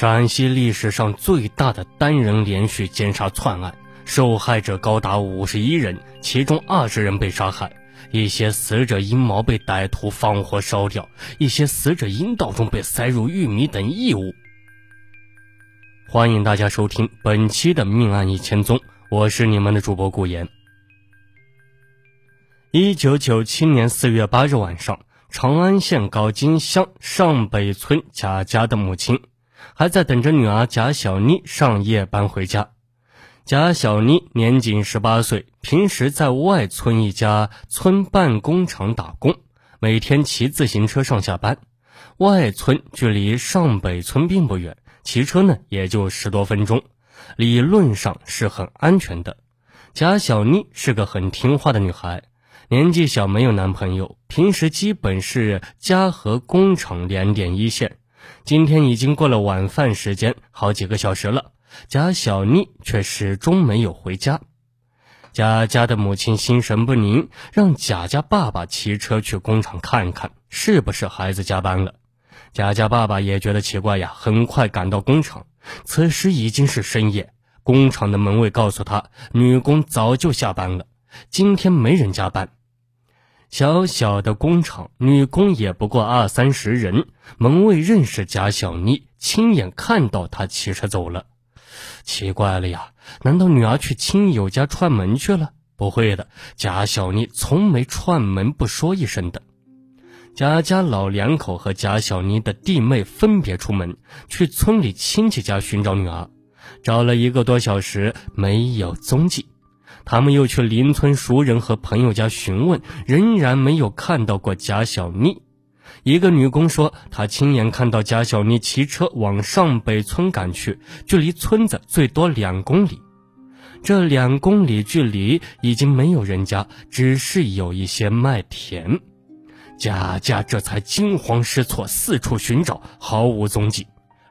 陕西历史上最大的单人连续奸杀窜案，受害者高达五十一人，其中二十人被杀害，一些死者阴毛被歹徒放火烧掉，一些死者阴道中被塞入玉米等异物。欢迎大家收听本期的《命案一千宗》，我是你们的主播顾言。一九九七年四月八日晚上，长安县高金乡上北村贾家的母亲。还在等着女儿贾小妮上夜班回家。贾小妮年仅十八岁，平时在外村一家村办工厂打工，每天骑自行车上下班。外村距离上北村并不远，骑车呢也就十多分钟，理论上是很安全的。贾小妮是个很听话的女孩，年纪小，没有男朋友，平时基本是家和工厂两点一线。今天已经过了晚饭时间，好几个小时了，贾小妮却始终没有回家。贾家的母亲心神不宁，让贾家爸爸骑车去工厂看看，是不是孩子加班了。贾家爸爸也觉得奇怪呀，很快赶到工厂。此时已经是深夜，工厂的门卫告诉他，女工早就下班了，今天没人加班。小小的工厂，女工也不过二三十人。门卫认识贾小妮，亲眼看到她骑车走了。奇怪了呀，难道女儿去亲友家串门去了？不会的，贾小妮从没串门不说一声的。贾家老两口和贾小妮的弟妹分别出门，去村里亲戚家寻找女儿，找了一个多小时，没有踪迹。他们又去邻村熟人和朋友家询问，仍然没有看到过贾小妮。一个女工说，她亲眼看到贾小妮骑车往上北村赶去，距离村子最多两公里。这两公里距离已经没有人家，只是有一些麦田。贾家这才惊慌失措，四处寻找，毫无踪迹。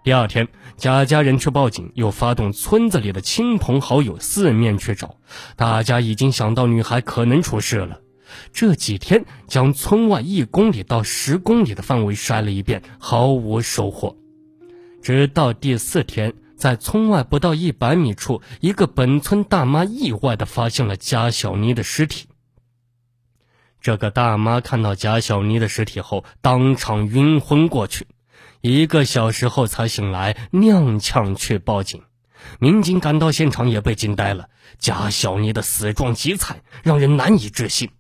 第二天，贾家人去报警，又发动村子里的亲朋好友四面去找。大家已经想到女孩可能出事了。这几天，将村外一公里到十公里的范围筛了一遍，毫无收获。直到第四天，在村外不到一百米处，一个本村大妈意外地发现了贾小妮的尸体。这个大妈看到贾小妮的尸体后，当场晕昏过去。一个小时后才醒来，踉跄去报警。民警赶到现场也被惊呆了。贾小妮的死状极惨，让人难以置信。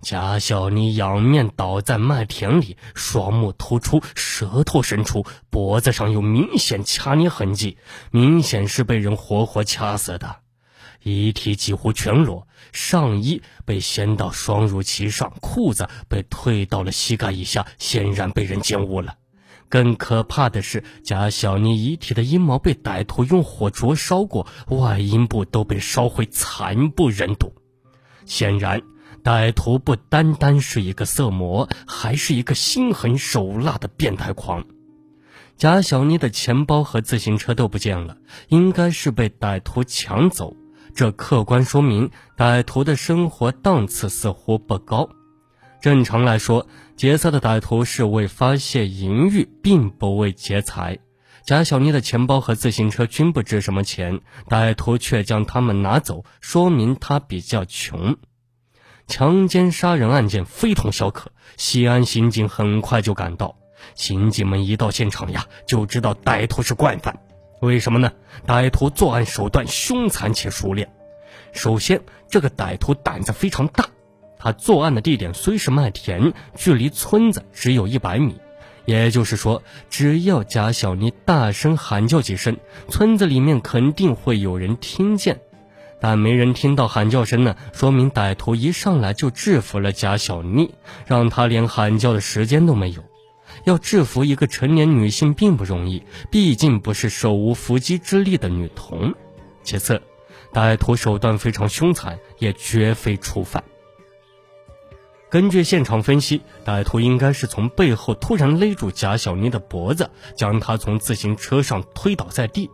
贾小妮仰面倒在麦田里，双目突出，舌头伸出，脖子上有明显掐捏痕迹，明显是被人活活掐死的。遗体几乎全裸，上衣被掀到双乳齐上，裤子被退到了膝盖以下，显然被人奸污了。更可怕的是，贾小妮遗体的阴毛被歹徒用火灼烧过，外阴部都被烧毁，惨不忍睹。显然，歹徒不单单是一个色魔，还是一个心狠手辣的变态狂。贾小妮的钱包和自行车都不见了，应该是被歹徒抢走。这客观说明，歹徒的生活档次似乎不高。正常来说，劫色的歹徒是为发泄淫欲，并不为劫财。贾小妮的钱包和自行车均不值什么钱，歹徒却将他们拿走，说明他比较穷。强奸杀人案件非同小可，西安刑警很快就赶到。刑警们一到现场呀，就知道歹徒是惯犯。为什么呢？歹徒作案手段凶残且熟练。首先，这个歹徒胆子非常大。他作案的地点虽是麦田，距离村子只有一百米，也就是说，只要贾小妮大声喊叫几声，村子里面肯定会有人听见。但没人听到喊叫声呢，说明歹徒一上来就制服了贾小妮，让他连喊叫的时间都没有。要制服一个成年女性并不容易，毕竟不是手无缚鸡之力的女童。其次，歹徒手段非常凶残，也绝非初犯。根据现场分析，歹徒应该是从背后突然勒住贾小妮的脖子，将她从自行车上推倒在地。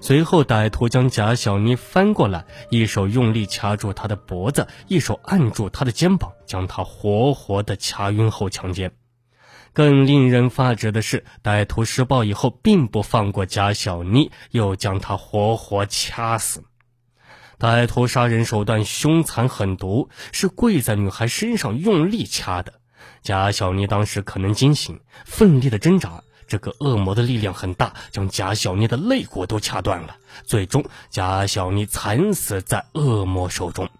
随后，歹徒将贾小妮翻过来，一手用力掐住她的脖子，一手按住她的肩膀，将她活活的掐晕后强奸。更令人发指的是，歹徒施暴以后，并不放过贾小妮，又将她活活掐死。歹徒杀人手段凶残狠毒，是跪在女孩身上用力掐的。贾小妮当时可能惊醒，奋力的挣扎，这个恶魔的力量很大，将贾小妮的肋骨都掐断了。最终，贾小妮惨死在恶魔手中。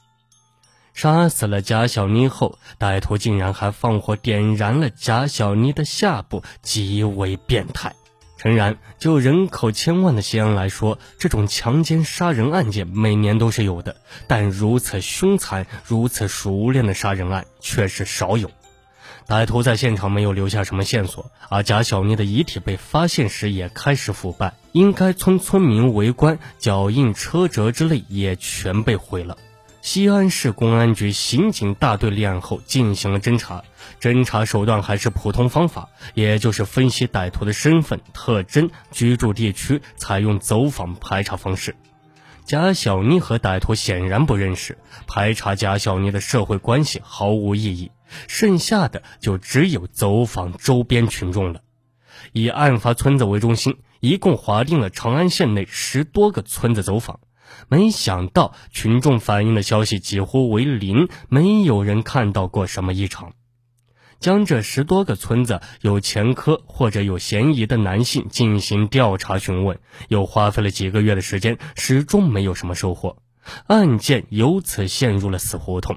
杀死了贾小妮后，歹徒竟然还放火点燃了贾小妮的下部，极为变态。诚然，就人口千万的西安来说，这种强奸杀人案件每年都是有的，但如此凶残、如此熟练的杀人案却是少有。歹徒在现场没有留下什么线索，而贾小妮的遗体被发现时也开始腐败，应该村村民围观、脚印、车辙之类也全被毁了。西安市公安局刑警大队立案后进行了侦查，侦查手段还是普通方法，也就是分析歹徒的身份特征、居住地区，采用走访排查方式。贾小妮和歹徒显然不认识，排查贾小妮的社会关系毫无意义，剩下的就只有走访周边群众了。以案发村子为中心，一共划定了长安县内十多个村子走访。没想到群众反映的消息几乎为零，没有人看到过什么异常。将这十多个村子有前科或者有嫌疑的男性进行调查询问，又花费了几个月的时间，始终没有什么收获，案件由此陷入了死胡同。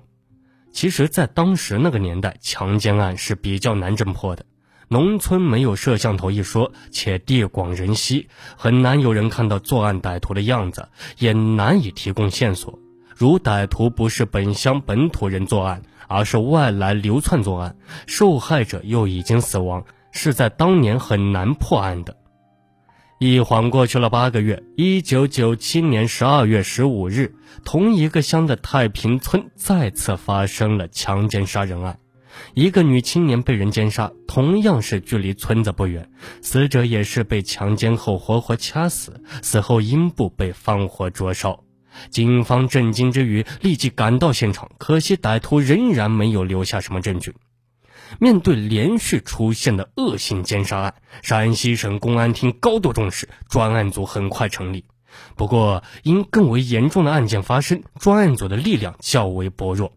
其实，在当时那个年代，强奸案是比较难侦破的。农村没有摄像头一说，且地广人稀，很难有人看到作案歹徒的样子，也难以提供线索。如歹徒不是本乡本土人作案，而是外来流窜作案，受害者又已经死亡，是在当年很难破案的。一晃过去了八个月，一九九七年十二月十五日，同一个乡的太平村再次发生了强奸杀人案。一个女青年被人奸杀，同样是距离村子不远，死者也是被强奸后活活掐死，死后阴部被放火灼烧。警方震惊之余，立即赶到现场，可惜歹徒仍然没有留下什么证据。面对连续出现的恶性奸杀案，陕西省公安厅高度重视，专案组很快成立。不过，因更为严重的案件发生，专案组的力量较为薄弱。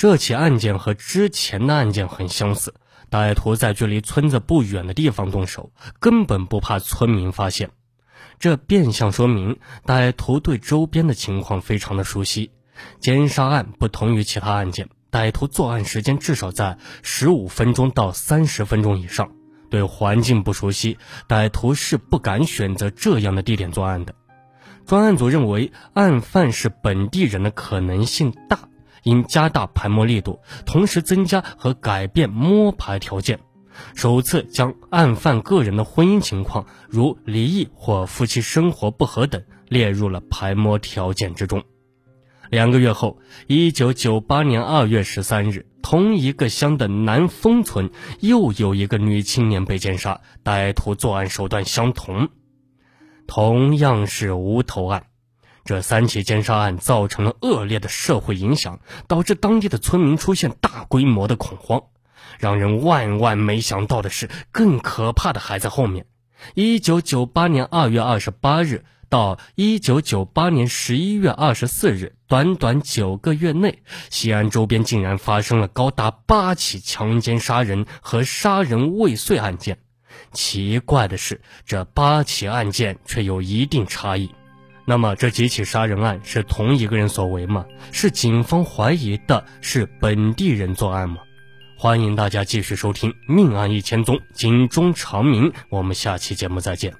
这起案件和之前的案件很相似，歹徒在距离村子不远的地方动手，根本不怕村民发现。这变相说明歹徒对周边的情况非常的熟悉。奸杀案不同于其他案件，歹徒作案时间至少在十五分钟到三十分钟以上。对环境不熟悉，歹徒是不敢选择这样的地点作案的。专案组认为，案犯是本地人的可能性大。应加大排摸力度，同时增加和改变摸排条件，首次将案犯个人的婚姻情况，如离异或夫妻生活不和等，列入了排摸条件之中。两个月后，一九九八年二月十三日，同一个乡的南丰村又有一个女青年被奸杀，歹徒作案手段相同，同样是无头案。这三起奸杀案造成了恶劣的社会影响，导致当地的村民出现大规模的恐慌。让人万万没想到的是，更可怕的还在后面。一九九八年二月二十八日到一九九八年十一月二十四日，短短九个月内，西安周边竟然发生了高达八起强奸杀人和杀人未遂案件。奇怪的是，这八起案件却有一定差异。那么这几起杀人案是同一个人所为吗？是警方怀疑的是本地人作案吗？欢迎大家继续收听《命案一千宗》，警钟长鸣。我们下期节目再见。